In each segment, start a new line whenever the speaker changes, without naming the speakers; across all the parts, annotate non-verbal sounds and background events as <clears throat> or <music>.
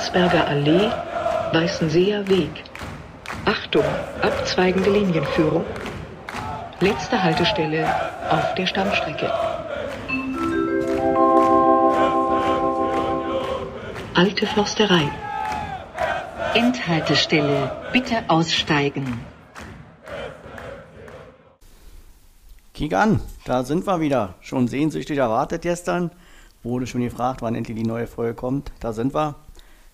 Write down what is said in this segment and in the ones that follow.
Landsberger Allee, Weißenseer Weg. Achtung, abzweigende Linienführung. Letzte Haltestelle auf der Stammstrecke. Alte Forsterei.
Endhaltestelle. Bitte aussteigen.
Kick an, da sind wir wieder. Schon sehnsüchtig erwartet gestern. Wurde schon gefragt, wann endlich die neue Folge kommt. Da sind wir.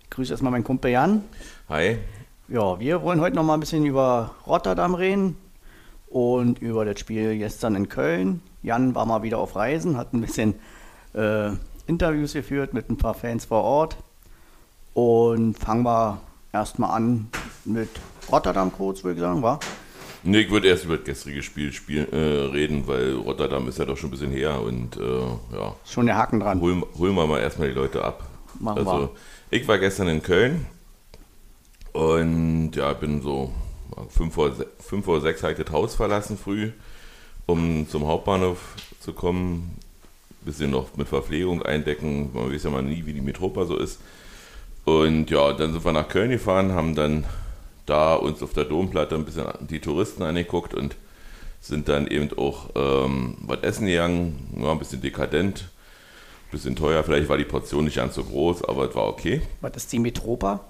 Ich grüße erstmal meinen Kumpel Jan.
Hi.
Ja, wir wollen heute noch mal ein bisschen über Rotterdam reden und über das Spiel gestern in Köln. Jan war mal wieder auf Reisen, hat ein bisschen äh, Interviews geführt mit ein paar Fans vor Ort. Und fangen wir erstmal an mit Rotterdam kurz, würde ich sagen, war?
Nee, ich würde erst über das gestrige Spiel, Spiel äh, reden, weil Rotterdam ist ja doch schon ein bisschen her und äh, ja.
Schon der Haken dran.
Holen, holen wir mal erstmal die Leute ab.
Machen
also,
wir.
Ich war gestern in Köln und ja, bin so 5 vor, 5 vor 6 habe das Haus verlassen früh, um zum Hauptbahnhof zu kommen. Bisschen noch mit Verpflegung eindecken. Man weiß ja mal nie, wie die Metropa so ist. Und ja, dann sind wir nach Köln gefahren, haben dann da uns auf der Domplatte ein bisschen die Touristen angeguckt und sind dann eben auch ähm, was essen gegangen. War ein bisschen dekadent, bisschen teuer. Vielleicht war die Portion nicht ganz so groß, aber es war okay.
Was ist die Metropa?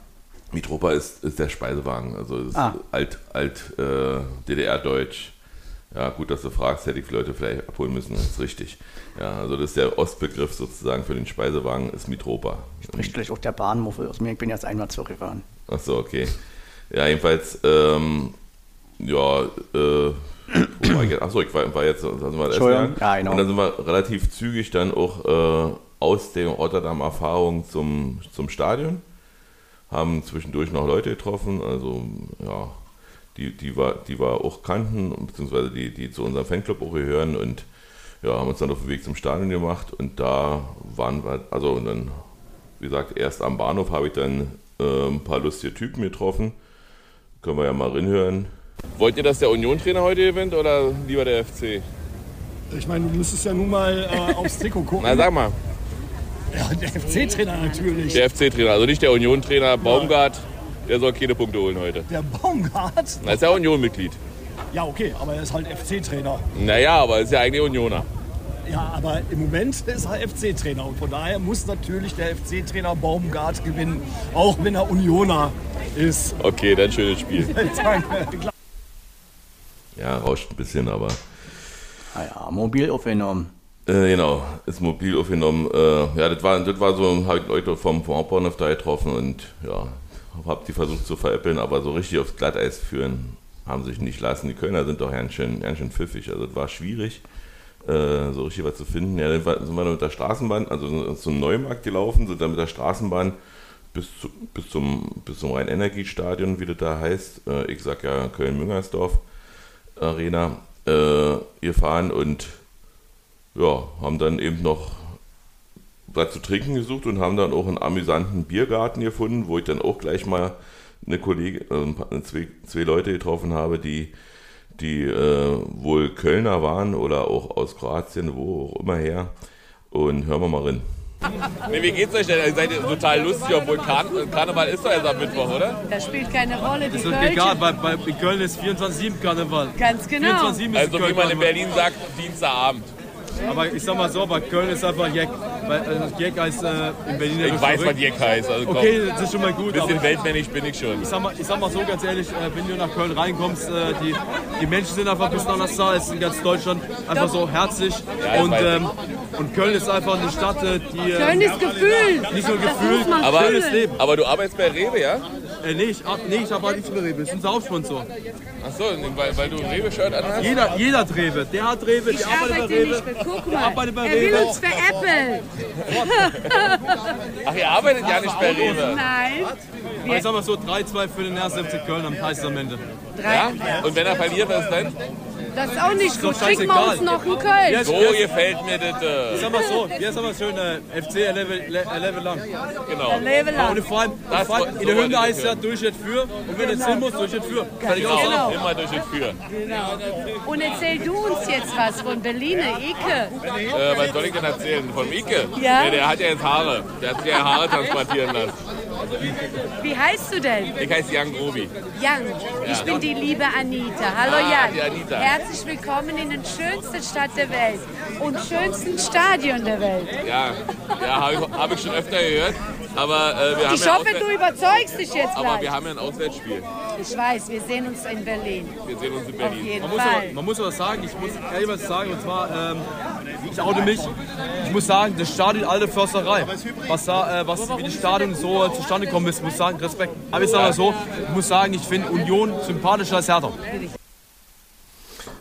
Mitropa ist, ist der Speisewagen, also ist
Ah.
alt, alt äh, DDR-Deutsch. Ja, gut, dass du fragst, hätte ich die Leute vielleicht abholen müssen, das ist richtig. Ja, also das ist der Ostbegriff sozusagen für den Speisewagen, ist Mitropa.
Spricht vielleicht auch der Bahnmuffel aus mir. Ich bin jetzt einmal zurückgefahren.
Ach so, okay. Ja, jedenfalls, ähm, ja, äh, wo war ich jetzt? Achso, ich war, war jetzt, wir essen
Entschuldigung. Ja, genau.
Und dann sind wir relativ zügig dann auch äh, aus der Rotterdam-Erfahrung zum, zum Stadion. Haben zwischendurch noch Leute getroffen, also ja, die, die, wir, die wir auch kannten, beziehungsweise die, die zu unserem Fanclub auch gehören und ja, haben uns dann auf den Weg zum Stadion gemacht und da waren wir, also und dann, wie gesagt, erst am Bahnhof habe ich dann äh, ein paar lustige Typen getroffen. Können wir ja mal reinhören. Wollt ihr, dass der Union-Trainer heute gewinnt oder lieber der FC?
Ich meine, du müsstest ja nun mal äh, <laughs> aufs Trikot gucken.
Na, sag mal.
ja, der FC-Trainer natürlich.
Der FC-Trainer, also nicht der Union-Trainer Baumgart, der soll keine Punkte holen heute.
Der Baumgart.
Er ist ja Union-Mitglied.
Ja, okay, aber er ist halt FC-Trainer.
Naja, aber ist ja eigentlich Unioner.
Ja, aber im Moment ist er FC-Trainer und von daher muss natürlich der FC-Trainer Baumgart gewinnen, auch wenn er Unioner ist.
Okay, dann schönes Spiel. <laughs>
Danke.
Ja, rauscht ein bisschen, aber
Naja, mobil aufgenommen.
Äh, genau, ist mobil aufgenommen. Äh, ja, das war, das war so, halt Leute vom, vom Hauptbahnhof da getroffen und ja, hab die versucht zu veräppeln, aber so richtig aufs Glatteis führen haben sich nicht lassen. Die Kölner sind doch ganz schön, ganz schön pfiffig, also das war schwierig, äh, so richtig was zu finden. Ja, dann sind wir dann mit der Straßenbahn, also zum Neumarkt gelaufen, sind dann mit der Straßenbahn bis, zu, bis zum, bis zum Rhein-Energie-Stadion, wie das da heißt. Äh, ich sag ja Köln-Müngersdorf Arena, äh, gefahren und ja, haben dann eben noch was zu trinken gesucht und haben dann auch einen amüsanten Biergarten gefunden, wo ich dann auch gleich mal eine Kollegin, äh, ein paar- zwei, zwei Leute getroffen habe, die, die äh, wohl Kölner waren oder auch aus Kroatien, wo auch immer her. Und hören wir mal rein. <laughs> Nee, wie geht's euch denn? Ihr seid total lustig, obwohl Karneval ist doch jetzt am Mittwoch, oder?
Das spielt keine Rolle. Die
Das ist egal, weil bei, in Köln ist 24-7 Karneval.
Ganz genau.
24-7 ist
Also wie man in. Berlin sagt, Dienstagabend.
Aber ich sag mal so, bei Köln ist einfach Jeck. Weil äh, Jeck heißt äh, in Berlin ja
Ich weiß, was Jeck heißt. Also komm,
Okay, das ist schon mal gut.
bisschen weltmännisch bin ich schon.
ich sag, mal, ich sag mal so ganz ehrlich, äh, wenn du nach Köln reinkommst, äh, die, die Menschen sind einfach ein bisschen anders da als in ganz Deutschland. Einfach so herzlich.
ich
und, ähm, und Köln ist einfach eine Stadt, äh, die. Äh,
Köln ist Gefühl.
Nicht nur Gefühl,
aber-
Leben.
Aber du arbeitest bei Rewe, ja?
Äh, nee, ich, nee, ich habe halt nichts mehr Rewe. Das ist unser Hauptsponsor.
Achso, weil, weil du ein Rewe-Shirt anhast?
Jeder, jeder hat Rewe. Der hat Rewe,
Ich
der arbeitet bei
arbeite
Rewe.
nicht mit. Guck
Der
mal.
arbeitet bei
Er will
Rewe.
uns veräppeln.
Ach, ihr arbeitet ja nicht bei Rewe.
Nein.
Ich sag mal so, 3-2 für den 1. FC Köln am heißt es am Ende.
Ja? Und wenn er verliert, was dann?
Das ist auch nicht gut. Schicken wir uns noch einen Köln.
Jetzt,
So
jetzt,
gefällt mir das. Äh,
sag mal so, jetzt haben wir schön äh, FC 11, 11 lang.
genau.
Ja,
lang.
und vor allem,
Das
vor allem in der Hymne
ich
heißt ja
hören.
durch jetzt für und wenn es hin muss, durch jetzt für. Kann ich auch
Genau,
sagen.
immer durch den Führ.
Und erzähl du uns jetzt was von Berliner Ike.
Äh, was soll ich denn erzählen? Von Ike?
Ja.
Der, der hat ja jetzt Haare. Der hat sich ja Haare transplantieren lassen.
Wie heißt du denn?
Ich heiße Jan Grobi.
Jan. Ich bin die liebe Anita. Hallo
Ah,
Jan.
die Anita.
Herzlich willkommen in der schönsten Stadt der Welt und schönsten Stadion der Welt.
Ja, ja habe ich, hab ich schon öfter gehört. Aber äh, wir haben
Ich
ja
hoffe, du überzeugst dich jetzt
aber
gleich.
wir haben ja ein Auswärtsspiel.
Ich weiß, wir sehen uns in Berlin.
Wir sehen uns in
Auf
Berlin.
jeden
Man muss, aber,
Fall.
man muss aber sagen, ich muss ehrlich was sagen, und zwar, ähm, ich oute mich. Ich muss sagen, das Stadion Alte Försterei, was, da, äh, was wie das Stadion so äh, zustande gekommen ist, muss ich sagen, Respekt. Aber ich sage mal so, ich muss sagen, ich finde Union sympathischer als Hertha.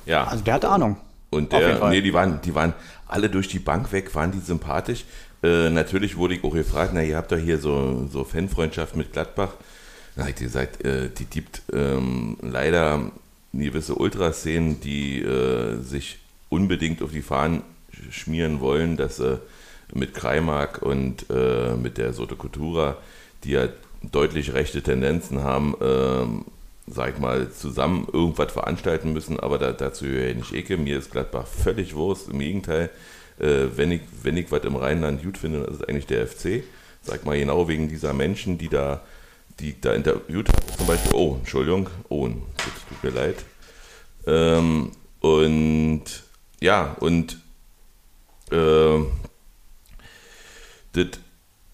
Ja,
Also der hatte Ahnung.
Und der, nee, die waren, die waren alle durch die Bank weg, waren die sympathisch. Äh, natürlich wurde ich auch gefragt, na, ihr habt doch hier so, so Fanfreundschaft mit Gladbach. Na, hab ich gesagt, äh, die gibt ähm, leider gewisse Ultraszenen, die äh, sich unbedingt auf die Fahnen sch- schmieren wollen, dass sie mit Kreimark und äh, mit der Soto Cultura, die ja deutlich rechte Tendenzen haben, ähm, sag ich mal, zusammen irgendwas veranstalten müssen, aber da, dazu höre ich nicht Ecke. Mir ist Gladbach völlig Wurst. Im Gegenteil, äh, wenn, ich, wenn ich was im Rheinland gut finde, dann ist eigentlich der FC. Sag mal genau wegen dieser Menschen, die da, die da interviewt habe. Zum Beispiel, oh, Entschuldigung, oh, das tut mir leid. Ähm, und ja, und äh, das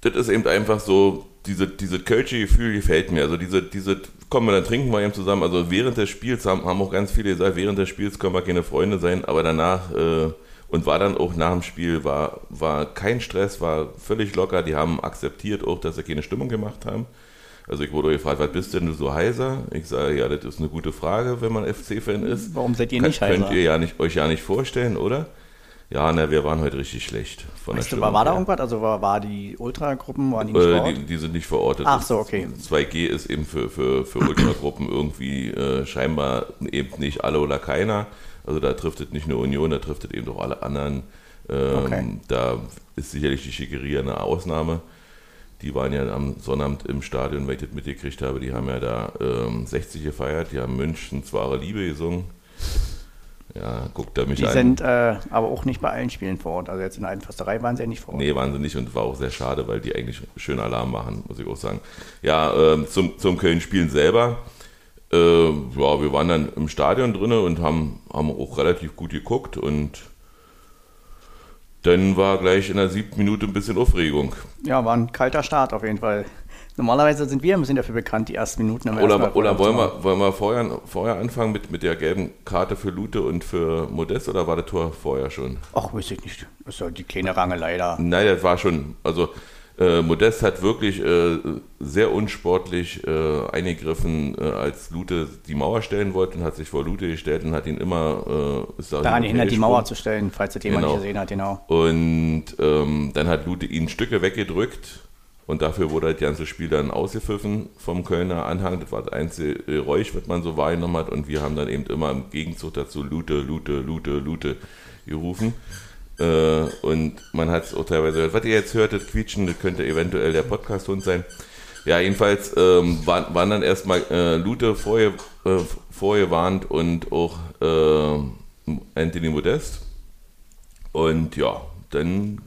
das ist eben einfach so, diese, diese kölsche Gefühl gefällt mir. Also diese, diese, kommen wir dann trinken wir eben zusammen. Also während des Spiels haben, haben auch ganz viele gesagt, während des Spiels können wir keine Freunde sein, aber danach äh, und war dann auch nach dem Spiel, war, war kein Stress, war völlig locker. Die haben akzeptiert auch, dass sie keine Stimmung gemacht haben. Also ich wurde gefragt, was bist denn du so heiser? Ich sage, ja, das ist eine gute Frage, wenn man FC-Fan ist.
Warum seid ihr
Kann-
nicht
Könnt
heiser?
ihr ja nicht, euch ja nicht vorstellen, oder? Ja, na, wir waren heute richtig schlecht. Von
Weißt
der
du, war, war da irgendwas? Also war, war die Ultragruppen, waren die nicht
Äh,
vor Ort?
die, die sind nicht verortet.
Ach so, okay.
2G ist eben für, für, für Ultragruppen irgendwie äh, scheinbar eben nicht alle oder keiner. Also da trifft es nicht nur Union, da trifft es eben auch alle anderen. Ähm,
Okay.
Da ist sicherlich die Schickeria eine Ausnahme. Die waren ja am Sonnabend im Stadion, wenn ich das mitgekriegt habe. Die haben ja da ähm, 60 gefeiert. Die haben Münchens wahre Liebe gesungen. Ja, guckt er mich
Die
an.
sind äh, aber auch nicht bei allen Spielen vor Ort. Also jetzt in der alten Försterei waren sie ja nicht vor Ort.
Nee, waren sie nicht und war auch sehr schade, weil die eigentlich schön Alarm machen, muss ich auch sagen. Ja, ähm, zum, zum Köln-Spielen selber. Äh, ja, wir waren dann im Stadion drin und haben, haben auch relativ gut geguckt und dann war gleich in der siebten Minute ein bisschen Aufregung.
Ja, war ein kalter Start auf jeden Fall. Normalerweise sind wir ein bisschen dafür bekannt, die ersten Minuten erstmal
Oder, oder
vorher
wollen, wir, wollen wir vorher, vorher anfangen mit, mit der gelben Karte für Lute und für Modest oder war das Tor vorher schon?
Ach, weiß ich nicht. Das ist ja die kleine Rangelei da.
Nein, das war schon, also äh, Modest hat wirklich äh, sehr unsportlich äh, eingegriffen, äh, als Lute die Mauer stellen wollte und hat sich vor Lute gestellt und hat ihn immer äh, ist da
Daran hindert, die Mauer zu stellen, falls das jemand
Genau.
nicht gesehen hat, genau.
Und ähm, dann hat Lute ihn Stücke weggedrückt und dafür wurde das ganze Spiel dann ausgepfiffen vom Kölner Anhang. Das war das einzige Geräusch, was man so wahrgenommen hat. Und wir haben dann eben immer im Gegenzug dazu Lute, Lute, Lute, Lute gerufen. Äh, und man hat es auch teilweise gehört. Was ihr jetzt hört, das Quietschen, das könnte eventuell der Podcast-Hund sein. Ja, jedenfalls ähm, waren, waren dann erstmal äh, Lute vorher, äh, vorgewarnt und auch äh, Anthony Modest. Und ja, dann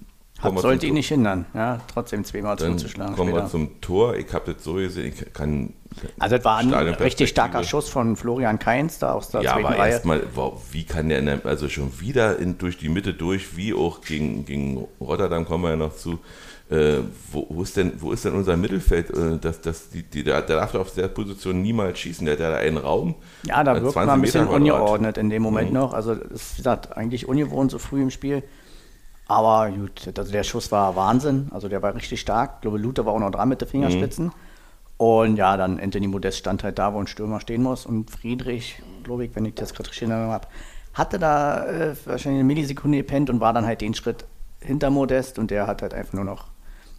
Hat,
wir
sollte ihn nicht hindern, ja, trotzdem zweimal
Dann
zuzuschlagen.
kommen wir
später.
zum Tor. Ich habe das so gesehen, ich kann.
Also das war ein richtig starker Schuss von Florian Kainz da aus der
Ja,
zweiten
aber
Reihe.
erstmal, wow, wie kann der, also schon wieder in, durch die Mitte durch, wie auch gegen, gegen Rotterdam kommen wir ja noch zu. Äh, wo, wo, ist denn, wo ist denn unser Mittelfeld? Äh, das, das, die, die, der, der darf auf der Position niemals schießen. Der hat da einen Raum.
Ja, da
äh,
wirkt
20
man ein bisschen
Meter
ungeordnet in dem Moment
Mhm.
noch. Also das ist wie gesagt, eigentlich ungewohnt so früh im Spiel. Aber gut, also der Schuss war Wahnsinn. Also der war richtig stark. Ich glaube, Luther war auch noch dran mit den Fingerspitzen.
Mhm.
Und ja, dann Anthony Modest stand halt da, wo ein Stürmer stehen muss. Und Friedrich, glaube ich, wenn ich das gerade richtig in Erinnerung habe, hatte da äh, wahrscheinlich eine Millisekunde gepennt und war dann halt den Schritt hinter Modest. Und der hat halt einfach nur noch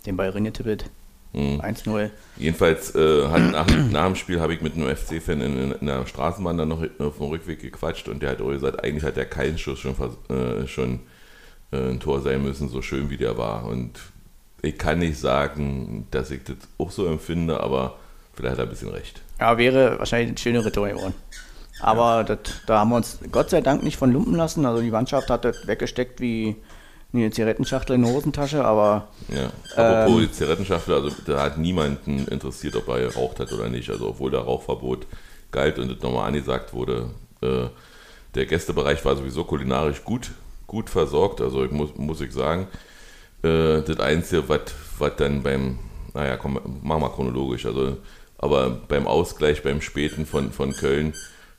den Ball reingetippelt.
Mhm.
1-0.
Jedenfalls äh, hat nach, nach dem Spiel habe ich mit einem FC-Fan in, in, in der Straßenbahn dann noch auf dem Rückweg gequatscht und der hat auch gesagt, eigentlich hat der keinen Schuss schon, äh, schon ein Tor sein müssen, so schön wie der war. Und ich kann nicht sagen, dass ich das auch so empfinde, aber vielleicht hat er ein bisschen recht.
Ja, wäre wahrscheinlich eine schönere Tor geworden. Aber das, da haben wir uns Gott sei Dank nicht von lumpen lassen. Also die Mannschaft hat das weggesteckt wie eine Zigarettenschachtel in der Hosentasche, aber
Ja. Apropos die Zigarettenschachtel, also da hat niemanden interessiert, ob er geraucht hat oder nicht. Also obwohl der Rauchverbot galt und das nochmal angesagt wurde. Äh, der Gästebereich war sowieso kulinarisch gut, gut versorgt. Also ich muss, muss ich sagen, äh, das Einzige, was was dann beim, naja, komm, mach mal chronologisch, also aber beim Ausgleich, beim Späten von, von Köln,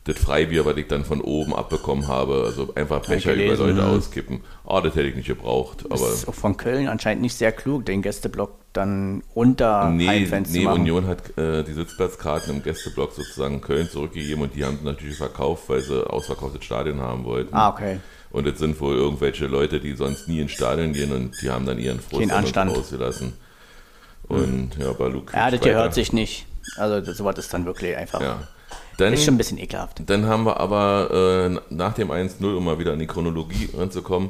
das Freibier, was ich dann von oben abbekommen habe, also einfach Becher über Leute
ja.
auskippen, ah, das hätte ich nicht gebraucht. Aber
das ist auch von Köln anscheinend nicht sehr klug, den Gästeblock dann unter
Nee,
Heimfans zu
nee
machen.
Union hat äh, die Sitzplatzkarten im Gästeblock sozusagen Köln zurückgegeben und die haben sie natürlich verkauft, weil sie ausverkauftes Stadion haben wollten.
Ah, okay.
Und es sind wohl irgendwelche Leute, die sonst nie ins Stadion gehen und die haben dann ihren Frust ausgelassen. Und ja, Baluk.
Ja, das gehört sich nicht. Also das, sowas ist dann wirklich einfach,
Ja. Dann,
ist schon ein bisschen ekelhaft.
dann haben wir aber äh, nach dem 1-0, um mal wieder in die Chronologie ranzukommen,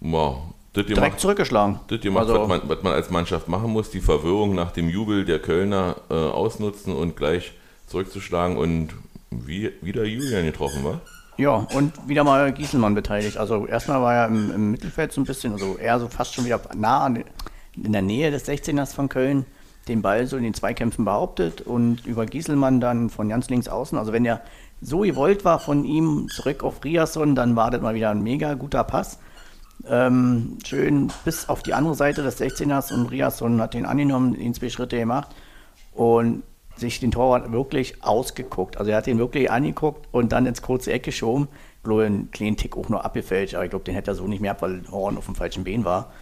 wow, das
Direkt
gemacht,
zurückgeschlagen.
das gemacht
Also-
was, man, was man als Mannschaft machen muss, die Verwirrung nach dem Jubel der Kölner äh, ausnutzen und gleich zurückzuschlagen und wie, wieder Julian getroffen war.
Ja, und wieder mal Gieselmann beteiligt. Also erstmal war er im, im Mittelfeld so ein bisschen, also eher so fast schon wieder nah in der Nähe des 16ers von Köln, den Ball so in den Zweikämpfen behauptet und über Gieselmann dann von ganz links außen. Also wenn er so gewollt war von ihm zurück auf Riasson, dann war das mal wieder ein mega guter Pass. Ähm, schön bis auf die andere Seite des 16ers und Riasson hat den angenommen, ihn zwei Schritte gemacht und sich den Torwart wirklich ausgeguckt. Also er hat den wirklich angeguckt und dann ins kurze Eck geschoben. Ich glaube, einen kleinen Tick auch nur abgefälscht, aber ich glaube, den hätte er so nicht mehr, weil Horn auf dem falschen Bein war.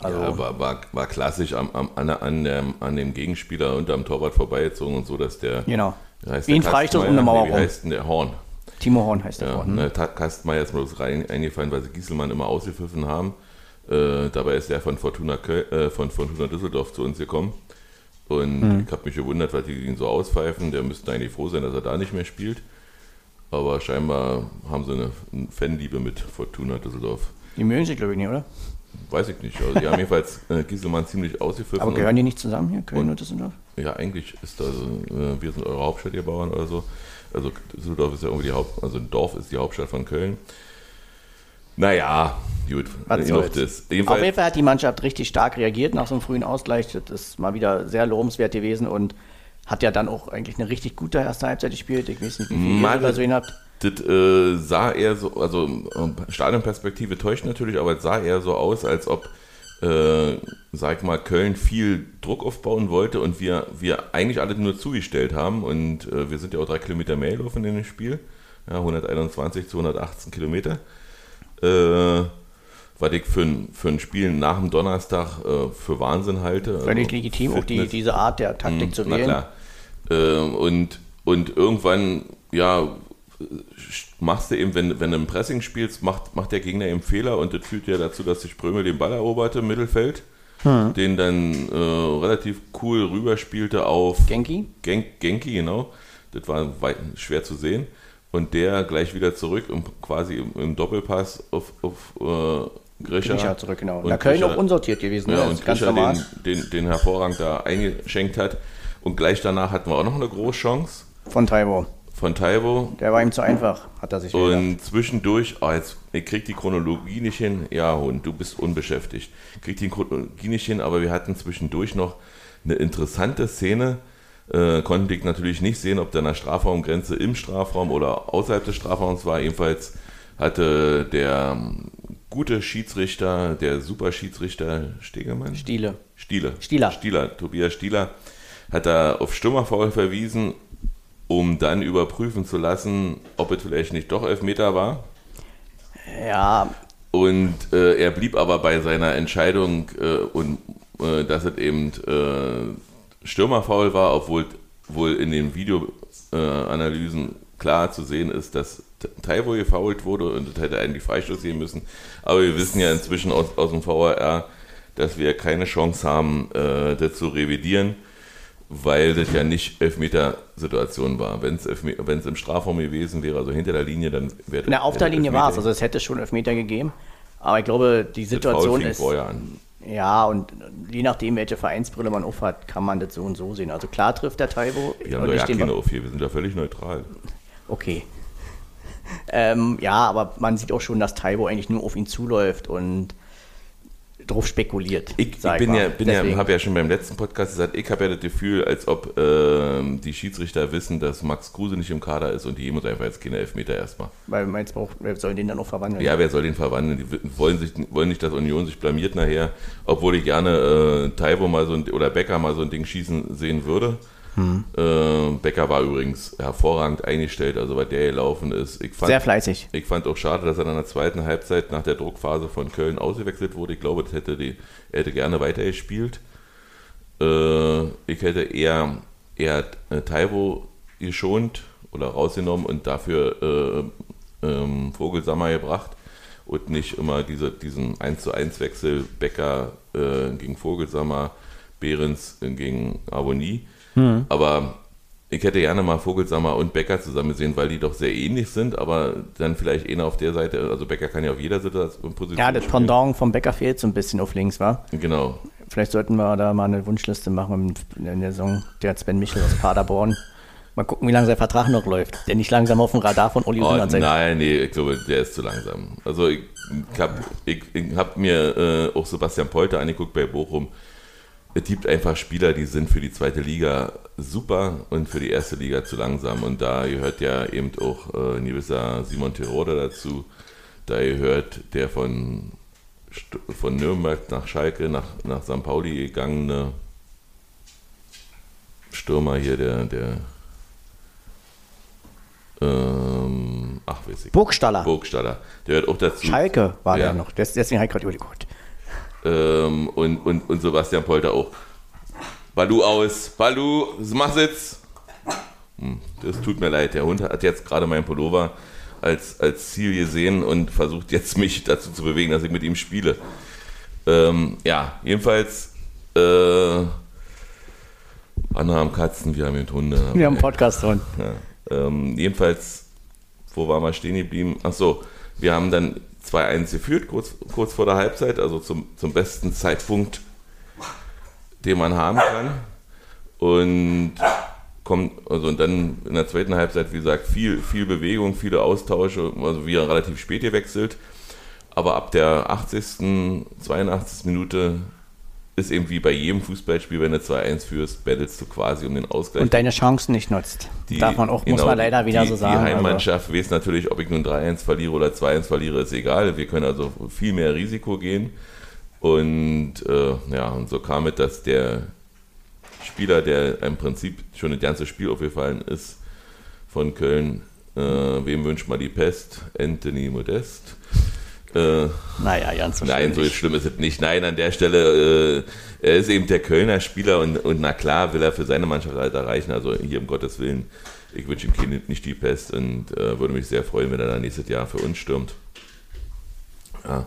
Also,
ja, war, war, war klassisch am, am, an, an, dem, an dem Gegenspieler und am Torwart vorbeigezogen und so, dass der.
Genau.
Heißt
ein Freistoß um eine Mauer
Nee, Wie
rum.
heißt denn der Horn?
Timo Horn heißt der
Ja,
Torwart.
ne, Ta- Kastenmeier ist mir bloß rein eingefallen, weil sie Gieselmann immer ausgepfiffen haben. Äh, dabei ist der von Fortuna, äh, von Fortuna Düsseldorf zu uns gekommen. Und
Mhm.
ich habe mich gewundert, weil die ihn so auspfeifen. Der müsste eigentlich froh sein, dass er da nicht mehr spielt. Aber scheinbar haben sie eine, Fanliebe mit Fortuna Düsseldorf.
Die mögen sich, glaube ich, nicht, oder?
Weiß ich nicht. Also die haben jedenfalls <laughs> äh, Gieselmann ziemlich ausgepfiffen.
Aber gehören die nicht zusammen hier, Köln
Und-
und Düsseldorf?
ja, eigentlich ist das, äh, wir sind eure Hauptstadt, ihr Bauern oder so. Also Düsseldorf ist ja irgendwie die Haupt, also ein Dorf ist die Hauptstadt von Köln. Naja, gut.
Was soll's.
des.
Auf jeden Fall hat die Mannschaft richtig stark reagiert nach so einem frühen Ausgleich. Das ist mal wieder sehr lobenswert gewesen und hat ja dann auch eigentlich eine richtig gute erste Halbzeit gespielt. Ich weiß nicht, wie viel ihr da gesehen habt.
das äh, sah eher so, also äh, Stadionperspektive täuscht natürlich, aber es sah eher so aus, als ob, äh, sag ich mal, Köln viel Druck aufbauen wollte und wir, wir eigentlich alle nur zugestellt haben. Und äh, wir sind ja auch drei Kilometer mehr gelaufen in dem Spiel. Ja, 121 zu 118 Kilometer. Äh, was ich für ein, für ein Spiel nach dem Donnerstag äh, für Wahnsinn halte.
Völlig
Also
legitim, auch die, diese Art der Taktik zu
na
wählen.
klar. Ähm, und, und irgendwann, ja, machst du eben, wenn, wenn du im Pressing spielst, macht, macht der Gegner eben Fehler und das führt ja dazu, dass sich Prömel den Ball eroberte im Mittelfeld,
Hm.
den dann äh, relativ cool rüberspielte auf
Genki?
Gen Genki, genau. Das war weit, schwer zu sehen. Und der gleich wieder zurück, um, quasi im, im Doppelpass auf, auf äh, Grisha.
Grisha zurück, genau.
Und
Na, Köln
Grisha-
auch unsortiert gewesen.
ja,
ne?
und
normal.
den, den, den hervorragend da eingeschenkt hat. Und gleich danach hatten wir auch noch eine Großchance
Von Taiwo.
von Taiwo.
Der war ihm zu einfach, hat er sich gedacht.
Und zwischendurch, oh, jetzt, ich krieg die Chronologie nicht hin. Ja, Hund, du bist unbeschäftigt. Krieg die Chronologie nicht hin, aber wir hatten zwischendurch noch eine interessante Szene. Äh, konnte ich natürlich nicht sehen, ob da eine Strafraumgrenze im Strafraum oder außerhalb des Strafraums war. Jedenfalls hatte der ähm, gute Schiedsrichter, der super Schiedsrichter Stegemann,
Stiele.
Stieler.
Stieler.
Stieler, Tobias Stieler hat da auf Stürmerfoul verwiesen, um dann überprüfen zu lassen, ob es vielleicht nicht doch Elfmeter war.
Ja,
Und äh, er blieb aber bei seiner Entscheidung, äh, und, äh, dass es eben äh, Stürmerfoul war, obwohl wohl in den Videoanalysen klar zu sehen ist, dass Taiwo gefoult wurde und das hätte eigentlich Freistoß gehen müssen. Aber wir wissen ja inzwischen aus, aus dem VAR, dass wir keine Chance haben, äh, das zu revidieren, weil das ja nicht Elfmeter-Situation war. Wenn es im Strafraum gewesen wäre, also hinter der Linie, dann wäre
na, auf der Linie war es. Also es hätte schon Elfmeter gegeben. Aber ich glaube, die
das
Situation ist.
vorher an.
Ja, und je nachdem, welche Vereinsbrille man aufhat, kann man das so und so sehen. Also klar trifft der Taiwo.
Wir haben doch ja keine auf hier, wir sind da völlig neutral.
Okay. <laughs> Ähm, ja, aber man sieht auch schon, dass Taibo eigentlich nur auf ihn zuläuft und drauf spekuliert.
Ich, ich bin
mal.
ja, bin ja, habe ja schon beim letzten Podcast gesagt, ich habe ja das Gefühl, als ob ähm, die Schiedsrichter wissen, dass Max Kruse nicht im Kader ist und die geben uns einfach jetzt keine Elfmeter erstmal.
Weil meinst du auch, wer soll den dann auch verwandeln?
Ja, wer soll den verwandeln? Die wollen, sich, wollen nicht, dass Union sich blamiert nachher, obwohl ich gerne äh, Taibo mal so ein, oder Becker mal so ein Ding schießen sehen würde.
Hm.
Äh, Becker war übrigens hervorragend eingestellt, also weil der gelaufen ist. Ich fand,
Sehr fleißig.
ich fand auch schade, dass er in der zweiten Halbzeit nach der Druckphase von Köln ausgewechselt wurde. Ich glaube, das hätte die, er hätte gerne weitergespielt. Äh, ich hätte eher, eher äh, Taibo geschont oder rausgenommen und dafür äh, ähm, Vogelsammer gebracht und nicht immer diese, diesen 1 zu 1 Wechsel Becker äh, gegen Vogelsammer, Behrens gegen Avonie. Aber ich hätte gerne mal Vogelsammer und Becker zusammen gesehen, weil die doch sehr ähnlich sind, aber dann vielleicht einer auf der Seite, also Becker kann ja auf jeder Situation Position
Ja, das
spielen.
Pendant vom Becker fehlt so ein bisschen auf links, war.
Genau.
Vielleicht sollten wir da mal eine Wunschliste machen in der Saison. Der Sven Michel aus Paderborn. Mal gucken, wie lange sein Vertrag noch läuft. Der nicht langsam auf dem Radar von Uli
Oh, nein, nee, ich glaube, der ist zu langsam. Also ich, ich habe hab mir äh, auch Sebastian Polter angeguckt bei Bochum. Es gibt einfach Spieler, die sind für die zweite Liga super und für die erste Liga zu langsam. Und da gehört ja eben auch äh, ein gewisser Simon Terodde dazu. Da gehört der von, von Nürnberg nach Schalke, nach, nach St. Pauli gegangene Stürmer hier, der, der ähm, ach, weiß ich.
Burgstaller.
Burgstaller. Der gehört auch dazu.
Schalke war
Ja.
der noch. Des- Deswegen habe ich gerade überlegt.
Ähm, und, und, und Sebastian Polter auch. Balu aus. Balu, du jetzt? Hm, das tut mir leid. Der Hund hat jetzt gerade meinen Pullover als, als Ziel gesehen und versucht jetzt mich dazu zu bewegen, dass ich mit ihm spiele. Ähm, ja, jedenfalls. Äh, andere haben Katzen, wir haben Hunde.
Wir haben einen Podcast drin.
Ja, ähm, jedenfalls, wo waren wir stehen geblieben? Ach so, wir haben dann 2-1 geführt, kurz, kurz vor der Halbzeit, also zum, zum besten Zeitpunkt, den man haben kann. Und kommt, also und dann in der zweiten Halbzeit, wie gesagt, viel, viel Bewegung, viele Austausche, also wir relativ spät gewechselt. Aber ab der 80., 82. Minute ist eben wie bei jedem Fußballspiel, wenn du 2-1 führst, battlest du quasi um den Ausgleich.
Und deine Chancen nicht nutzt.
Die-
Darf man auch, muss
genau,
man leider wieder
die,
so sagen.
Die
also.
Heimmannschaft weiß natürlich, ob ich nun 3-1 verliere oder 2-1 verliere, ist egal. Wir können also viel mehr Risiko gehen. Und äh, ja, und so kam es, dass der Spieler, der im Prinzip schon das ganze Spiel aufgefallen ist, von Köln, äh, wem wünscht man die Pest? Anthony Modest. Äh,
Naja, ganz so
Nein, so schlimm ist es nicht. Nein, an der Stelle, äh, er ist eben der Kölner Spieler und, und na klar will er für seine Mannschaft halt erreichen. Also hier um Gottes Willen, ich wünsche ihm Kind nicht die Pest und äh, würde mich sehr freuen, wenn er dann nächstes Jahr für uns stürmt. Ja,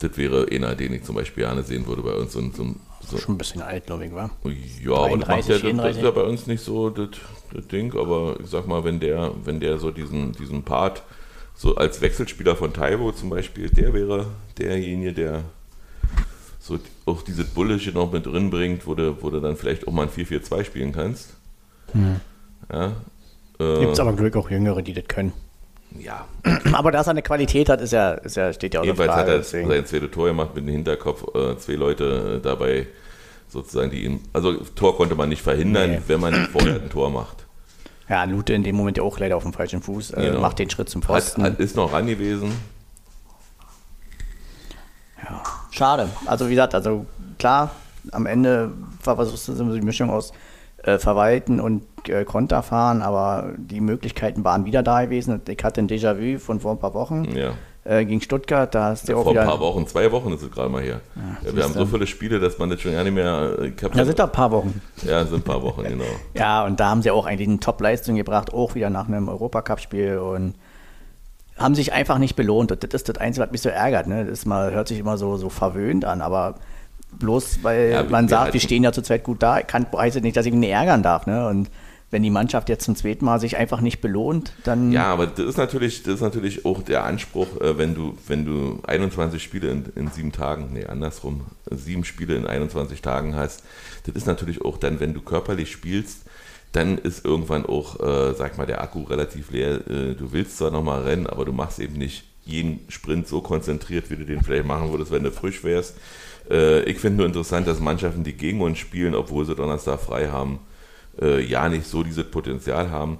das wäre einer, den ich zum Beispiel gerne sehen würde bei uns. Und, so, so,
Schon ein bisschen alt, glaube ich, war.
ja, aber das, macht ja,
33,
das, das ist
34.
ja bei uns nicht so das, das Ding, aber ich sag mal, wenn der, wenn der so diesen, diesen Part so als Wechselspieler von Taibo zum Beispiel, der wäre derjenige, der so auch dieses Bullische noch mit drin bringt, wo du, wo du dann vielleicht auch mal ein 4-4-2 spielen kannst. Ja, äh,
Gibt es aber Glück auch Jüngere, die das können.
ja. <clears throat>
Aber dass er eine Qualität hat, ist ja, ist ja steht ja außer
Jedenfalls hat
Frage.
er
deswegen.
sein zweites Tor gemacht mit dem Hinterkopf, äh, zwei Leute äh, dabei sozusagen, die ihn, also Tor konnte man nicht verhindern,
Nee.
wenn man vorher ein Tor macht.
Ja, Lute in dem Moment ja auch leider auf dem falschen Fuß. Äh,
Genau.
Macht den Schritt zum
Hat,
Pfosten.
hat, ist noch ran gewesen.
Ja, schade. Also wie gesagt, also klar, am Ende war was ist die Mischung aus äh, Verwalten und äh, Konterfahren, aber die Möglichkeiten waren wieder da gewesen. Ich hatte ein Déjà-vu von vor ein paar Wochen
Ja.
Äh, gegen Stuttgart, da hast du auch
Vor
wieder...
ein paar Wochen, zwei Wochen ist es gerade mal her. Ja, wir haben so viele Spiele, dass man das schon gar nicht mehr. Ich hab
Ja, sind da ein paar Wochen.
Ja, sind ein paar Wochen, genau. <laughs>
Ja, und da haben sie auch eigentlich eine Top-Leistung gebracht, auch wieder nach einem Europacup-Spiel und haben sich einfach nicht belohnt. Und das ist das Einzige, was mich so ärgert. Ne? Das ist mal, hört sich immer so, so verwöhnt an, aber bloß weil
Ja,
man sagt, wir stehen ja zu zweit gut da, kann, heißt das nicht, dass ich ihn nicht ärgern darf. Ne? Und wenn die Mannschaft jetzt zum zweiten Mal sich einfach nicht belohnt, dann
Ja, aber das ist natürlich, das ist natürlich auch der Anspruch, äh, wenn du, wenn du 21 Spiele in, in sieben Tagen, nee, andersrum, sieben Spiele in 21 Tagen hast, das ist natürlich auch dann, wenn du körperlich spielst, dann ist irgendwann auch, äh, sag mal, der Akku relativ leer. Äh, du willst zwar nochmal rennen, aber du machst eben nicht jeden Sprint so konzentriert, wie du den vielleicht machen würdest, wenn du frisch wärst. Äh, ich finde nur interessant, dass Mannschaften, die gegen uns spielen, obwohl sie Donnerstag frei haben, äh, ja nicht so dieses Potenzial haben.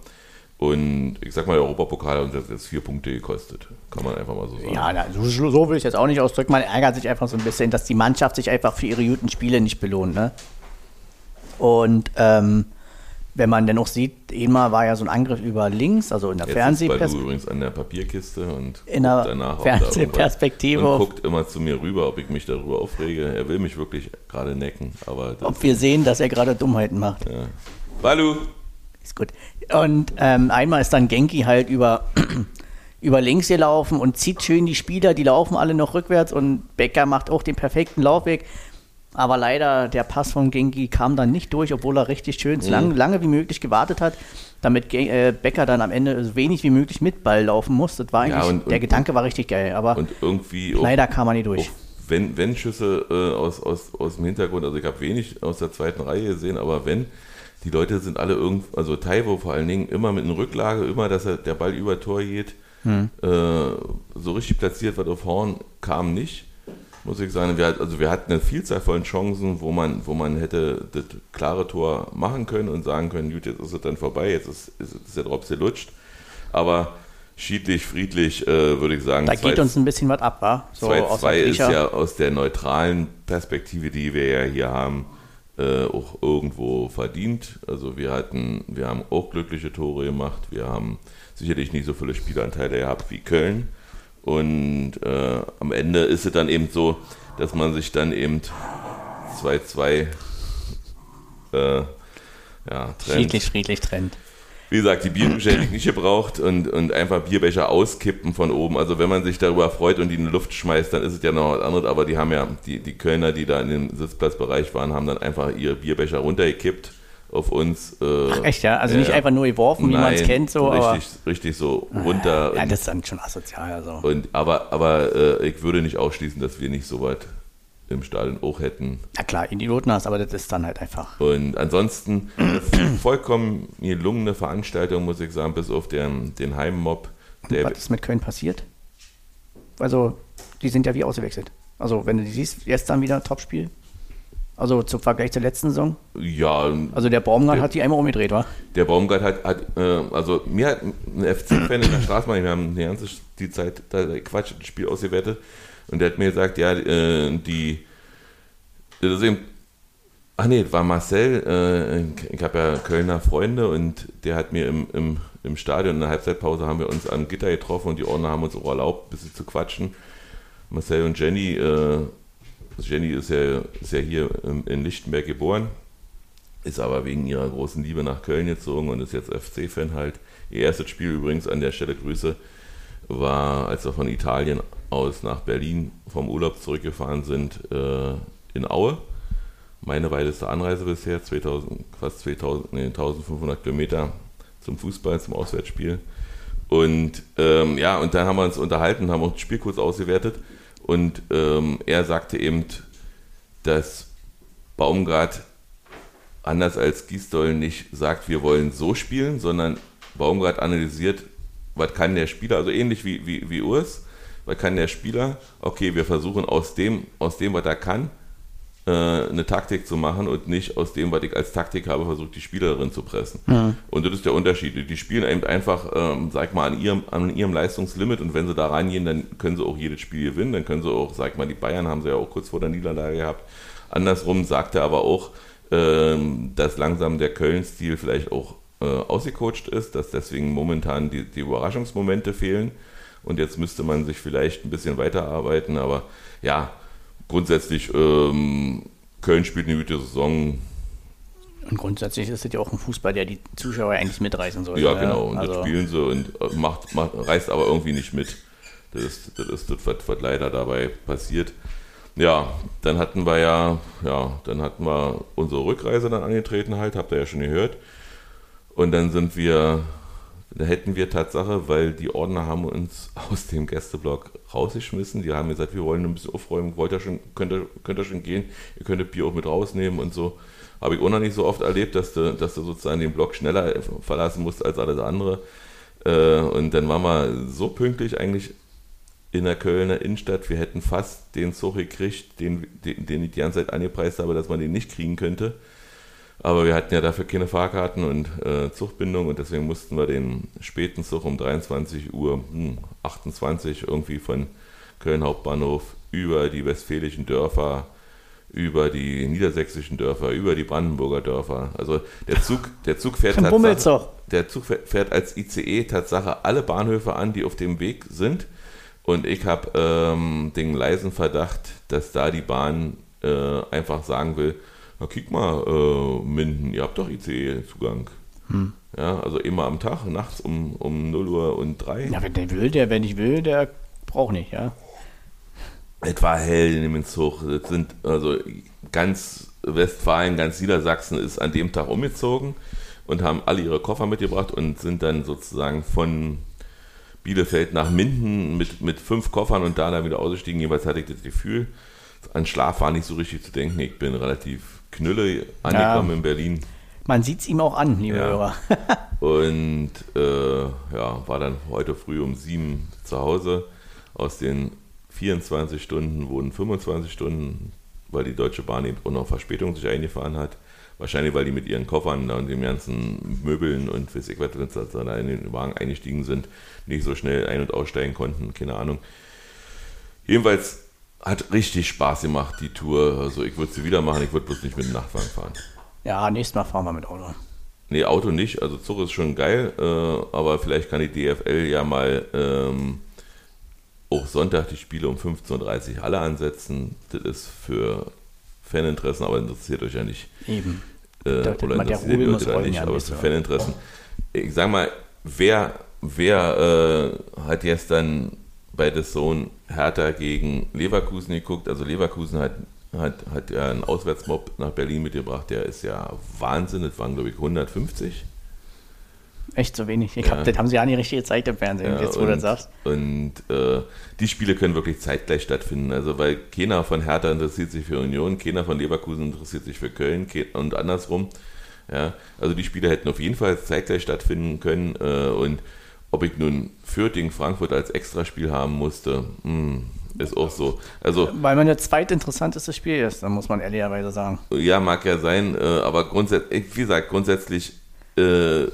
Und ich sag mal, der Europapokal hat uns jetzt vier Punkte gekostet. Kann man einfach mal so sagen.
Ja, na, so, so will ich jetzt auch nicht ausdrücken. Man ärgert sich einfach so ein bisschen, dass die Mannschaft sich einfach für ihre guten Spiele nicht belohnt. Ne? Und ähm, wenn man dann auch sieht, einmal war ja so ein Angriff über links, also in der Fernsehperspektive.
übrigens an der Papierkiste und
In der
danach, da
Fernsehperspektive auf-
Und guckt immer zu mir rüber, ob ich mich darüber aufrege. Er will mich wirklich gerade necken, aber
Ob wir sehen, dass er gerade Dummheiten macht.
Balu!
Ist gut. Und ähm, einmal ist dann Genki halt über, <clears throat> über links gelaufen und zieht schön die Spieler, die laufen alle noch rückwärts und Becker macht auch den perfekten Laufweg. Aber leider, der Pass von Genki kam dann nicht durch, obwohl er richtig schön
Mhm.
lang, lange wie möglich gewartet hat, damit Gen äh, Becker dann am Ende so wenig wie möglich mit Ball laufen muss. Das war eigentlich,
Ja, und-
der
und-
Gedanke war richtig geil, aber
irgendwie auch,
leider kam er nicht durch.
wenn, wenn Schüsse äh, aus, aus, aus dem Hintergrund, also ich habe wenig aus der zweiten Reihe gesehen, aber wenn, die Leute sind alle irgend, also Taiwo vor allen Dingen, immer mit einer Rücklage, immer, dass er, der Ball über Tor geht,
Hm.
äh, so richtig platziert was auf Horn kam nicht, muss ich sagen. Wir, also wir hatten eine Vielzahl von Chancen, wo man, wo man hätte das klare Tor machen können und sagen können, gut, jetzt ist es dann vorbei, jetzt ist, ist, ist der Drops gelutscht. Aber schiedlich, friedlich, äh, würde ich sagen.
Da
zwei-
geht uns ein bisschen was ab, wa? So
2-2
der
ist ja aus der neutralen Perspektive, die wir ja hier haben, äh, auch irgendwo verdient. Also wir hatten, wir haben auch glückliche Tore gemacht. Wir haben sicherlich nicht so viele Spielanteile gehabt wie Köln. Und äh, am Ende ist es dann eben so, dass man sich dann eben 2-2 äh, ja, trennt.
Friedlich, friedlich trennt.
Wie gesagt, die Bierbecher hätte ich nicht gebraucht und, und einfach Bierbecher auskippen von oben. Also wenn man sich darüber freut und die in die Luft schmeißt, dann ist es ja noch was anderes. Aber die haben ja, die, die Kölner, die da in dem Sitzplatzbereich waren, haben dann einfach ihre Bierbecher runtergekippt auf uns. Äh,
Ach, echt, ja? Also nicht einfach nur geworfen, wie man es
Nein,
kennt, so,
richtig, richtig so runter.
Ja,
und,
das ist dann schon asozial. Also.
und, aber aber äh, ich würde nicht ausschließen, dass wir nicht so weit im Stadion auch hätten.
Na klar, Idioten hast, aber das ist dann halt einfach.
Und ansonsten vollkommen gelungene Veranstaltung, muss ich sagen, bis auf den, den Heimmob. Der,
Was ist mit Köln passiert? Also, die sind ja wie ausgewechselt. Also, wenn du die siehst, jetzt dann wieder Topspiel. Also zum Vergleich zur letzten Saison.
ja,
Also der Baumgart
Der-
hat die einmal umgedreht, wa?
der Baumgart hat, hat äh, also mir hat ein FC-Fan in der Straßenbahn, wir haben die ganze die Zeit da Quatsch, das Spiel ausgewertet und der hat mir gesagt, ja, äh, die, das ist eben, ach nee, war Marcel, äh, ich habe ja Kölner Freunde und der hat mir im, im, im Stadion in der Halbzeitpause haben wir uns am Gitter getroffen und die Ordner haben uns auch erlaubt, ein bisschen zu quatschen. Marcel und Jenny, äh, Jenny ist ja, ist ja hier in Lichtenberg geboren, ist aber wegen ihrer großen Liebe nach Köln gezogen und ist jetzt FC-Fan halt. Ihr erstes Spiel übrigens an der Stelle Grüße war, als wir von Italien aus nach Berlin vom Urlaub zurückgefahren sind, äh, in Aue. Meine weiteste Anreise bisher, 2000, fast 2000, nee, 1500 Kilometer zum Fußball, zum Auswärtsspiel. Und ähm, ja, und dann haben wir uns unterhalten, haben auch das Spiel kurz ausgewertet. Und ähm, er sagte eben, dass Baumgart anders als Gisdol nicht sagt, wir wollen so spielen, sondern Baumgart analysiert, was kann der Spieler, also ähnlich wie, wie, wie Urs, was kann der Spieler, okay, wir versuchen aus dem, aus dem, was er kann, äh, eine Taktik zu machen und nicht aus dem, was ich als Taktik habe, versucht, die Spielerin zu pressen. Und das ist der Unterschied. Die spielen eben einfach, ähm, sag mal, an ihrem, an ihrem Leistungslimit und wenn sie da rangehen, dann können sie auch jedes Spiel gewinnen. Dann können sie auch, sag mal, die Bayern haben sie ja auch kurz vor der Niederlage gehabt. Andersrum sagt er aber auch, ähm, dass langsam der Köln-Stil vielleicht auch äh, ausgecoacht ist, dass deswegen momentan die, die Überraschungsmomente fehlen. Und jetzt müsste man sich vielleicht ein bisschen weiterarbeiten, aber ja, grundsätzlich, ähm, Köln spielt eine gute Saison.
Und grundsätzlich ist es ja auch ein Fußball, der die Zuschauer eigentlich mitreißen soll.
Ja,
ne?
genau. Und
also,
das spielen sie und äh, macht, macht, reißt aber irgendwie nicht mit. Das ist das, ist das was, was leider dabei passiert. Ja, dann hatten wir ja, ja, dann hatten wir unsere Rückreise dann angetreten halt, habt ihr ja schon gehört. Und dann sind wir, da hätten wir Tatsache, weil die Ordner haben uns <laughs> aus dem Gästeblock rausgeschmissen. Die haben gesagt, wir wollen ein bisschen aufräumen, wollt ihr schon, könnt ihr, könnt ihr schon gehen, ihr könnt das Bier auch mit rausnehmen und so. Habe ich auch noch nicht so oft erlebt, dass du, dass du sozusagen den Block schneller verlassen musst als alles andere. Äh, und dann waren wir so pünktlich eigentlich in der Kölner Innenstadt. Wir hätten fast den Zug gekriegt, den, den, den ich die ganze Zeit angepreist habe, dass man den nicht kriegen könnte. Aber wir hatten ja dafür keine Fahrkarten und äh, Zugbindung und deswegen mussten wir den späten Zug um 23 Uhr hm, 28 irgendwie von Köln Hauptbahnhof über die westfälischen Dörfer, über die niedersächsischen Dörfer, über die Brandenburger Dörfer. Also der Zug, der Zug fährt Tatsache, der Zug fährt als ICE Tatsache alle Bahnhöfe an, die auf dem Weg sind. Und ich habe ähm, den leisen Verdacht, dass da die Bahn äh, einfach sagen will, na guck mal, äh, Minden, ihr habt doch ICE-Zugang.
Hm.
Ja, also immer am Tag, nachts um, um 0 Uhr und 3.
Ja, wenn der will, der, wenn ich will, der braucht nicht, ja.
Es war hell in dem Zug. Das sind also ganz Westfalen, ganz Niedersachsen ist an dem Tag umgezogen und haben alle ihre Koffer mitgebracht und sind dann sozusagen von Bielefeld nach Minden mit, mit fünf Koffern und da dann wieder ausgestiegen. Jeweils hatte ich das Gefühl, an Schlaf war nicht so richtig zu denken. Ich bin relativ knülle angekommen
Ja.
in Berlin.
Man sieht es ihm auch an, liebe
Ja.
Hörer. <laughs>
Und äh, ja, war dann heute früh um sieben zu Hause. Aus den 24 Stunden wurden 25 Stunden, weil die Deutsche Bahn eben auch noch Verspätung sich eingefahren hat. Wahrscheinlich, weil die mit ihren Koffern und den ganzen Möbeln und weiß ich was, wenn sie da in den Wagen eingestiegen sind, nicht so schnell ein- und aussteigen konnten, keine Ahnung. Jedenfalls hat richtig Spaß gemacht, die Tour. Also ich würde sie wieder machen, ich würde bloß nicht mit dem Nachtwagen fahren.
Ja, nächstes Mal fahren wir mit Auto.
Nee, Auto nicht. Also Zug ist schon geil, äh, aber vielleicht kann die DFL ja mal ähm, auch Sonntag die Spiele um 15.30 Uhr alle ansetzen. Das ist für Faninteressen, aber interessiert euch ja nicht.
Eben.
Äh,
Da-
oder interessiert
muss
oder
rollen,
nicht, aber für
Woche.
Faninteressen. Ich sag mal, wer, wer äh, hat jetzt dann bei The Zone Hertha gegen Leverkusen geguckt? Also Leverkusen hat, hat, hat ja einen Auswärtsmob nach Berlin mitgebracht, der ist ja Wahnsinn. Das waren, glaube ich, 150.
Echt so wenig. Ich
Ja.
hab, das haben sie ja nicht richtig gezeigt im Fernsehen,
Ja,
jetzt wo du das
und,
sagst.
Und äh, die Spiele können wirklich zeitgleich stattfinden. Also weil keiner von Hertha interessiert sich für Union, keiner von Leverkusen interessiert sich für Köln und andersrum. Ja, also die Spiele hätten auf jeden Fall zeitgleich stattfinden können. Äh, und ob ich nun Fürth gegen Frankfurt als Extraspiel haben musste, hm, ist auch so. Also
Weil man das zweitinteressanteste Spiel ist, dann muss man ehrlicherweise sagen.
ja, mag ja sein, äh, aber grundsätzlich, wie gesagt, grundsätzlich, äh,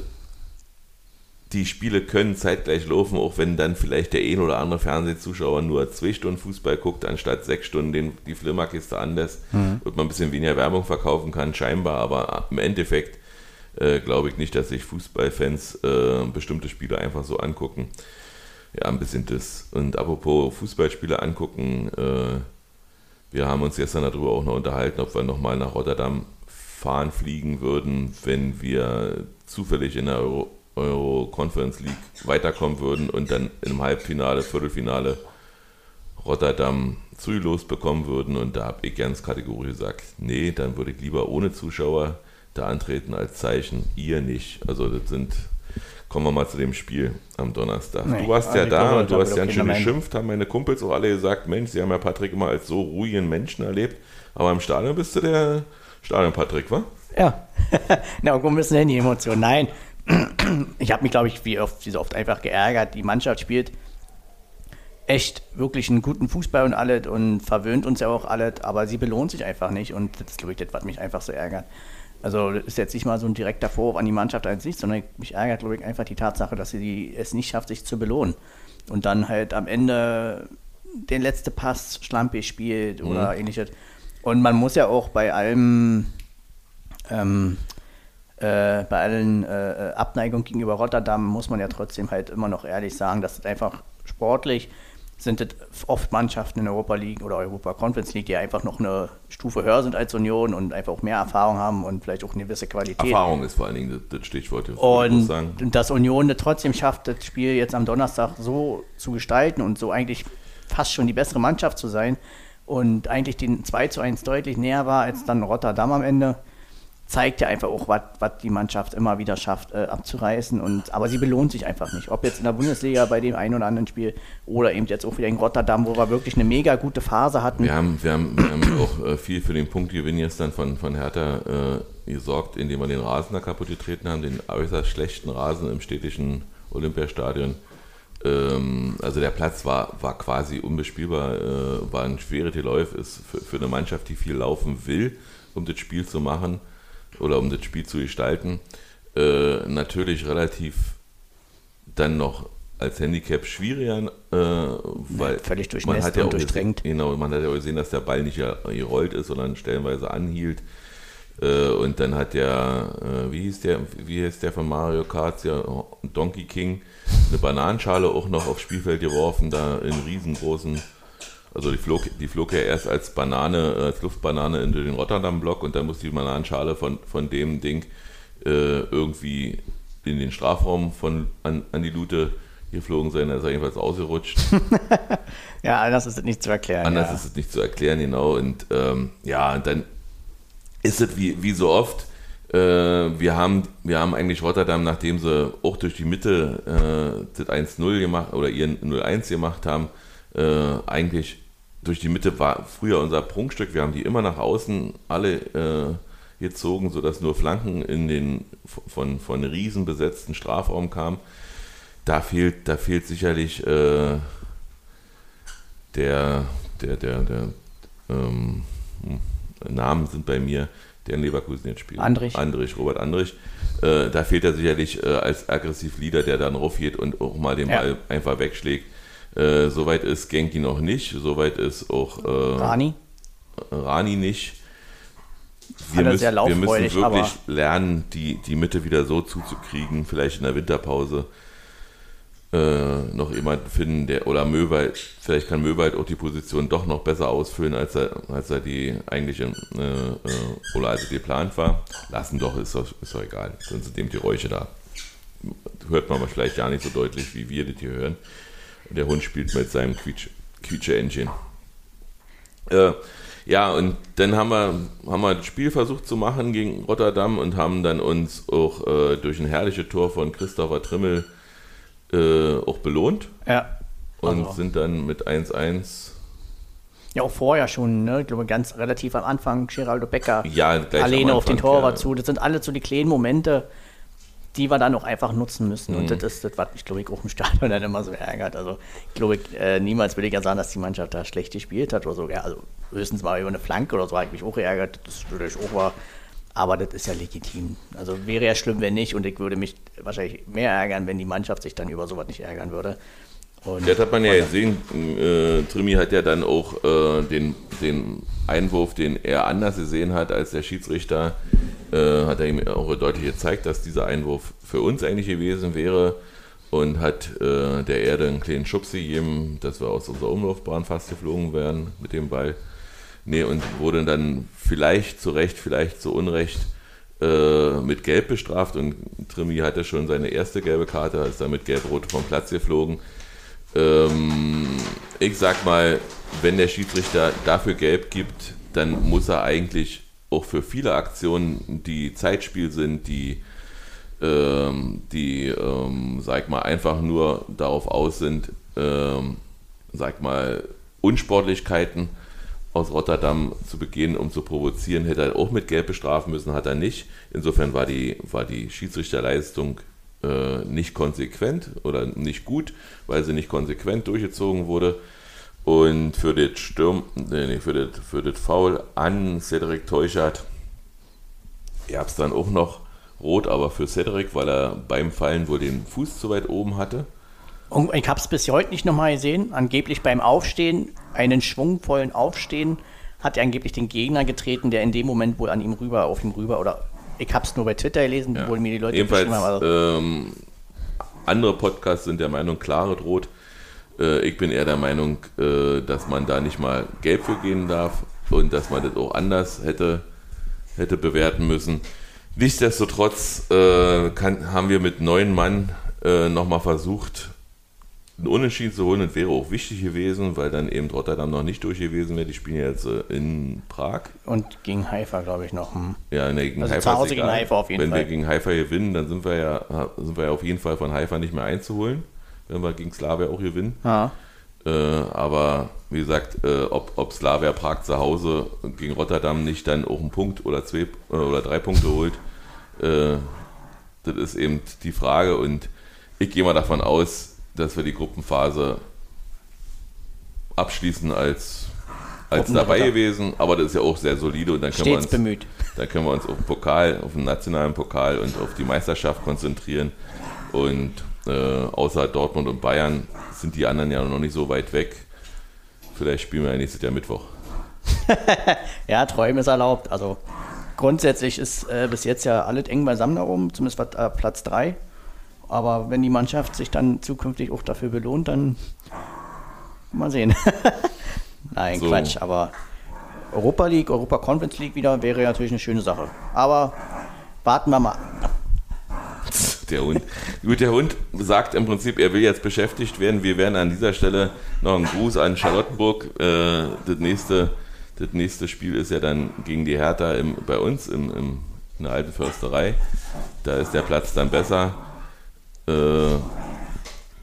die Spiele können zeitgleich laufen, auch wenn dann vielleicht der ein oder andere Fernsehzuschauer nur zwei Stunden Fußball guckt, anstatt sechs Stunden den, die Flimmerkiste anlässt und man ein bisschen weniger Werbung verkaufen kann, scheinbar, aber im Endeffekt äh, glaube ich nicht, dass sich Fußballfans äh, bestimmte Spiele einfach so angucken. Ja, ein bisschen das. Und apropos Fußballspiele angucken, äh, wir haben uns gestern darüber auch noch unterhalten, ob wir nochmal nach Rotterdam fahren, fliegen würden, wenn wir zufällig in der Euro, Euro Conference League weiterkommen würden und dann im Halbfinale, Viertelfinale Rotterdam zugelost bekommen würden. Und da habe ich ganz kategorisch gesagt, nee, dann würde ich lieber ohne Zuschauer da antreten als Zeichen, ihr nicht. Also das sind, kommen wir mal zu dem Spiel am Donnerstag.
Nee,
du warst ja da und du hast
auch
schön geschimpft, haben meine Kumpels auch alle gesagt, Mensch, sie haben ja Patrick immer als so ruhigen Menschen erlebt, aber im Stadion bist du der Stadion-Patrick, wa?
Ja. <laughs> Na, irgendwo müssen hin die Emotionen. Nein. Ich habe mich, glaube ich, wie, oft, wie so oft einfach geärgert. Die Mannschaft spielt echt wirklich einen guten Fußball und alles und verwöhnt uns ja auch alles, aber sie belohnt sich einfach nicht und das ist, glaube ich, das, was mich einfach so ärgert. Also das ist jetzt nicht mal so ein direkter Vorwurf an die Mannschaft an sich, sondern mich ärgert, glaube ich, einfach die Tatsache, dass sie es nicht schafft, sich zu belohnen. Und dann halt am Ende den letzten Pass schlampig spielt oder ähnliches. Und man muss ja auch bei allem ähm, äh, bei allen äh, Abneigungen gegenüber Rotterdam muss man ja trotzdem halt immer noch ehrlich sagen, dass es einfach sportlich sind es oft Mannschaften in Europa League oder Europa Conference League, die einfach noch eine Stufe höher sind als Union und einfach auch mehr Erfahrung haben und vielleicht auch eine gewisse Qualität.
Erfahrung ist vor allen Dingen das, das Stichwort. das
Und
sagen.
dass Union das trotzdem schafft, das Spiel jetzt am Donnerstag so zu gestalten und so eigentlich fast schon die bessere Mannschaft zu sein und eigentlich den 2 zu 1 deutlich näher war als dann Rotterdam am Ende, zeigt ja einfach auch, was die Mannschaft immer wieder schafft, äh, abzureißen. Und, aber sie belohnt sich einfach nicht. Ob jetzt in der Bundesliga bei dem einen oder anderen Spiel oder eben jetzt auch wieder in Rotterdam, wo wir wirklich eine mega gute Phase hatten.
Wir haben, wir haben, wir haben <clears throat> auch äh, viel für den Punktgewinn dann von, von Hertha äh, gesorgt, indem wir den Rasen da kaputt getreten haben, den äußerst schlechten Rasen im städtischen Olympiastadion. Ähm, also der Platz war, war quasi unbespielbar, äh, war ein schweres Geläuf, ist für, für eine Mannschaft, die viel laufen will, um das Spiel zu machen oder um das Spiel zu gestalten, äh, natürlich relativ dann noch als Handicap schwieriger, äh, weil
völlig
man hat ja auch
durchdrängt.
Gesehen, genau, man hat ja auch gesehen, dass der Ball nicht gerollt ist, sondern stellenweise anhielt. Äh, und dann hat der, äh, wie hieß der, wie hieß der von Mario Kart, ja, Donkey King, eine Bananenschale auch noch aufs Spielfeld geworfen, da in riesengroßen, also die flog, die flog ja erst als Banane, äh, als Luftbanane in den Rotterdam-Block und dann muss die Bananenschale von, von dem Ding äh, irgendwie in den Strafraum von an, an die Lute geflogen sein, da ist er jedenfalls ausgerutscht. <laughs>
Ja, anders ist es nicht zu erklären.
Anders
ja.
ist es nicht zu erklären, genau. Und ähm, ja, und dann ist es wie, wie so oft, äh, wir, haben, wir haben eigentlich Rotterdam, nachdem sie auch durch die Mitte äh, das 1-0 gemacht oder ihren 0-1 gemacht haben, äh, eigentlich durch die Mitte war früher unser Prunkstück. Wir haben die immer nach außen alle äh, gezogen, sodass nur Flanken in den von, von riesen besetzten Strafraum kamen. Da fehlt, da fehlt sicherlich äh, der, der, der, der ähm, hm, Namen sind bei mir, der in Leverkusen jetzt spielt.
Andrich.
Andrich, Robert Andrich. Äh, da fehlt er sicherlich äh, als aggressiv Leader, der dann raufgeht und auch mal den
Ja.
Ball einfach wegschlägt. Äh, Soweit ist Genki noch nicht, soweit ist auch äh,
Rani?
Rani nicht.
Alle sehr
wir müssen wirklich lernen, die, die Mitte wieder so zuzukriegen, vielleicht in der Winterpause äh, noch jemanden finden, der oder Möwald, vielleicht kann Möwald auch die Position doch noch besser ausfüllen, als er, als er die eigentliche äh, äh, oder als er geplant war. Lassen doch, ist doch, ist doch egal. Sind sie dem die Räuche da. Hört man aber vielleicht gar nicht so deutlich, wie wir das hier hören. Der Hund spielt mit seinem Quietsch, Quietsche-Engine. Äh, ja, und dann haben wir, haben wir das Spiel versucht zu machen gegen Rotterdam und haben dann uns auch äh, durch ein herrliches Tor von Christopher Trimmel äh, auch belohnt
Ja.
und
Also-
sind dann mit 1-1
Ja, auch vorher schon, ne? Ich glaube, ganz relativ am Anfang, Geraldo Becker
Ja,
alleine auf den Torwart
ja.
zu. Das sind alle so die kleinen Momente, die wir dann auch einfach nutzen müssen.
Mhm.
Und das ist das, was mich, glaube ich, auch im Stadion dann immer so ärgert. Also, ich glaube, äh, niemals will ich ja sagen, dass die Mannschaft da schlecht gespielt hat oder so. Ja, also, höchstens mal über eine Flanke oder so, habe ich mich auch geärgert. Das natürlich auch war. Aber das ist ja legitim. Also, wäre ja schlimm, wenn nicht. Und ich würde mich wahrscheinlich mehr ärgern, wenn die Mannschaft sich dann über sowas nicht ärgern würde. Und
Das hat man ja gesehen. Äh, Trimi hat ja dann auch äh, den, den Einwurf, den er anders gesehen hat als der Schiedsrichter, äh, hat er ihm auch deutlich gezeigt, dass dieser Einwurf für uns eigentlich gewesen wäre und hat äh, der Erde einen kleinen Schubs gegeben, dass wir aus unserer Umlaufbahn fast geflogen wären mit dem Ball. Nee, und wurde dann vielleicht zu Recht, vielleicht zu Unrecht äh, mit Gelb bestraft und Trimi hatte schon seine erste gelbe Karte, ist dann mit Gelb-Rot vom Platz geflogen. Ähm, ich sag mal, wenn der Schiedsrichter dafür gelb gibt, dann muss er eigentlich auch für viele Aktionen, die Zeitspiel sind, die, ähm, die ähm, sag mal, einfach nur darauf aus sind, ähm, sag mal, Unsportlichkeiten aus Rotterdam zu begehen, um zu provozieren, hätte er auch mit Gelb bestrafen müssen, hat er nicht. Insofern war die, war die Schiedsrichterleistung äh, nicht konsequent oder nicht gut, weil sie nicht konsequent durchgezogen wurde. Und für das Sturm, nee, für das, für das Foul an Cedric Teuchert gab es dann auch noch rot, aber für Cedric, weil er beim Fallen wohl den Fuß zu weit oben hatte.
Und ich habe es bis heute nicht nochmal gesehen. Angeblich beim Aufstehen, einen schwungvollen Aufstehen, hat er angeblich den Gegner getreten, der in dem Moment wohl an ihm rüber, auf ihm rüber, oder ich habe es nur bei Twitter gelesen,
Ja.
wo mir die Leute
Jedenfalls,
haben. Also,
ähm, andere Podcasts sind der Meinung, klare Rot. Äh, ich bin eher der Meinung, äh, dass man da nicht mal gelb für gehen darf und dass man das auch anders hätte, hätte bewerten müssen. Nichtsdestotrotz äh, kann, haben wir mit neun Mann äh, nochmal versucht, einen Unentschieden zu holen und wäre auch wichtig gewesen, weil dann eben Rotterdam noch nicht durch gewesen wäre. Die spielen ja jetzt in Prag.
und gegen Haifa, glaube ich, noch. Hm.
Ja, nee, gegen
Also
Haifa
zu Hause gegen. Haifa auf jeden
Wenn
Fall.
wir gegen Haifa gewinnen, dann sind wir ja sind wir ja auf jeden Fall von Haifa nicht mehr einzuholen, wenn wir gegen Slavia auch gewinnen.
Ja.
Äh, aber wie gesagt, äh, ob, ob Slavia Prag zu Hause gegen Rotterdam nicht dann auch einen Punkt oder zwei äh, oder drei Punkte holt, äh, das ist eben die Frage. Und ich gehe mal davon aus, dass wir die Gruppenphase abschließen als, als dabei gewesen. Aber das ist ja auch sehr solide und dann können, wir uns,
bemüht.
dann können wir uns auf den Pokal, auf den nationalen Pokal und auf die Meisterschaft konzentrieren. Und äh, außer Dortmund und Bayern sind die anderen ja noch nicht so weit weg. Vielleicht spielen wir ja nächstes Jahr Mittwoch. <laughs>
Ja, Träume ist erlaubt. Also grundsätzlich ist äh, bis jetzt ja alles eng beisammen darum, zumindest was, äh, Platz 3. Aber wenn die Mannschaft sich dann zukünftig auch dafür belohnt, dann mal sehen. <laughs> Nein,
So.
Quatsch, aber Europa League, Europa Conference League wieder wäre ja natürlich eine schöne Sache. Aber warten wir mal.
Der Hund. Gut, der Hund sagt im Prinzip, er will jetzt beschäftigt werden. Wir werden an dieser Stelle noch einen Gruß an Charlottenburg. Äh, das, nächste, das nächste Spiel ist ja dann gegen die Hertha im, bei uns im, im, in der alten Försterei. Da ist der Platz dann besser. Äh,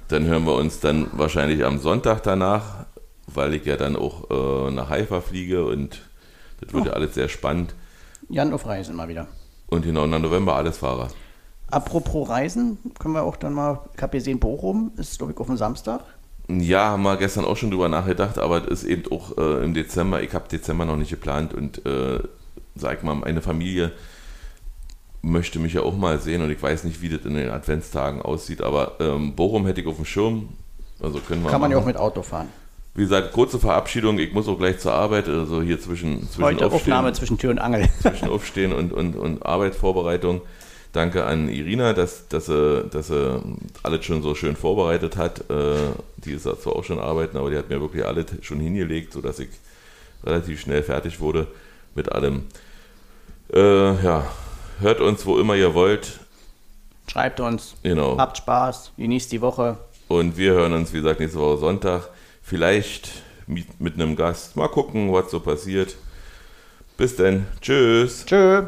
dann hören wir uns dann wahrscheinlich am Sonntag danach, weil ich ja dann auch äh, nach Haifa fliege und das wird ja alles sehr spannend.
Jan auf Reisen mal wieder.
Und genau November alles Fahrer.
Apropos Reisen, können wir auch dann mal, ich habe gesehen, Bochum ist, glaube ich, auf dem Samstag.
Ja, haben wir gestern auch schon drüber nachgedacht, aber das ist eben auch äh, im Dezember. Ich habe Dezember noch nicht geplant und äh, sag mal, meine Familie möchte mich ja auch mal sehen und ich weiß nicht, wie das in den Adventstagen aussieht, aber ähm, Bochum hätte ich auf dem Schirm. Also können wir
Kann man ja auch mit Auto fahren.
Wie gesagt, kurze Verabschiedung. Ich muss auch gleich zur Arbeit, also hier zwischen, zwischen
Heute
Aufstehen-
Aufnahme zwischen Tür und Angel. <laughs>
zwischen Aufstehen und, und, und Arbeitsvorbereitung. Danke an Irina, dass, dass, sie, dass sie alles schon so schön vorbereitet hat. Äh, Die ist zwar auch schon arbeiten, aber die hat mir wirklich alles schon hingelegt, sodass ich relativ schnell fertig wurde mit allem. Äh, ja, hört uns, wo immer ihr wollt.
Schreibt uns,
Genau.
habt Spaß, genießt die Woche.
Und wir hören uns, wie gesagt, nächste Woche Sonntag. Vielleicht mit, mit einem Gast. Mal gucken, was so passiert. Bis dann. Tschüss.
Tschö.